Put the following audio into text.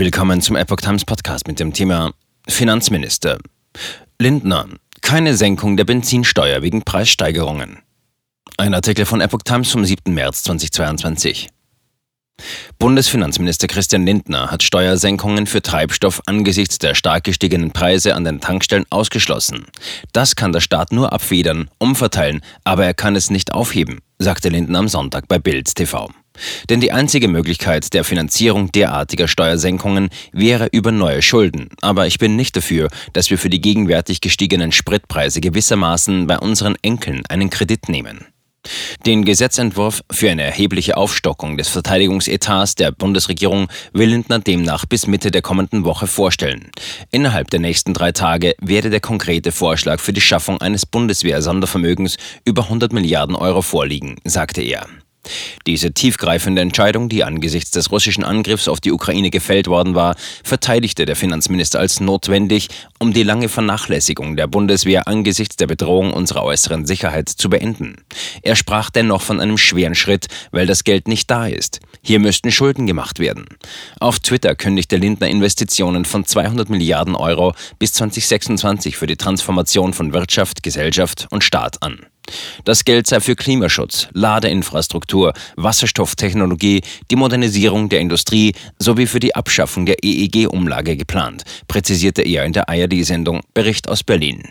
Willkommen zum Epoch Times Podcast mit dem Thema Finanzminister. Lindner. Keine Senkung der Benzinsteuer wegen Preissteigerungen. Ein Artikel von Epoch Times vom 7. März 2022. Bundesfinanzminister Christian Lindner hat Steuersenkungen für Treibstoff angesichts der stark gestiegenen Preise an den Tankstellen ausgeschlossen. Das kann der Staat nur abfedern, umverteilen, aber er kann es nicht aufheben, sagte Lindner am Sonntag bei Bild TV. Denn die einzige Möglichkeit der Finanzierung derartiger Steuersenkungen wäre über neue Schulden. Aber ich bin nicht dafür, dass wir für die gegenwärtig gestiegenen Spritpreise gewissermaßen bei unseren Enkeln einen Kredit nehmen. Den Gesetzentwurf für eine erhebliche Aufstockung des Verteidigungsetats der Bundesregierung will Lindner demnach bis Mitte der kommenden Woche vorstellen. Innerhalb der nächsten drei Tage werde der konkrete Vorschlag für die Schaffung eines Bundeswehr-Sondervermögens über 100 Milliarden Euro vorliegen, sagte er. Diese tiefgreifende Entscheidung, die angesichts des russischen Angriffs auf die Ukraine gefällt worden war, verteidigte der Finanzminister als notwendig, um die lange Vernachlässigung der Bundeswehr angesichts der Bedrohung unserer äußeren Sicherheit zu beenden. Er sprach dennoch von einem schweren Schritt, weil das Geld nicht da ist. Hier müssten Schulden gemacht werden. Auf Twitter kündigte Lindner Investitionen von 200 Milliarden Euro bis 2026 für die Transformation von Wirtschaft, Gesellschaft und Staat an. Das Geld sei für Klimaschutz, Ladeinfrastruktur, Wasserstofftechnologie, die Modernisierung der Industrie sowie für die Abschaffung der EEG-Umlage geplant, präzisierte er in der ARD-Sendung Bericht aus Berlin.